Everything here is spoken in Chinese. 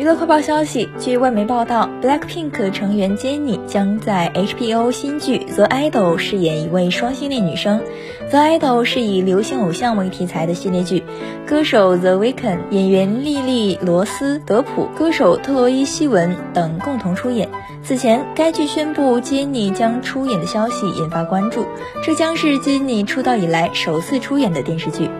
娱乐快报消息，据外媒报道，BLACKPINK 成员 Jennie 将在 HBO 新剧 The Idol 饰演一位双性恋女生。The Idol 是以流行偶像为题材的系列剧，歌手 The Weeknd 演员莉莉、罗斯、德普、歌手特洛伊希文等共同出演。此前该剧宣布 Jennie 将出演的消息引发关注，这将是 Jennie 出道以来首次出演的电视剧。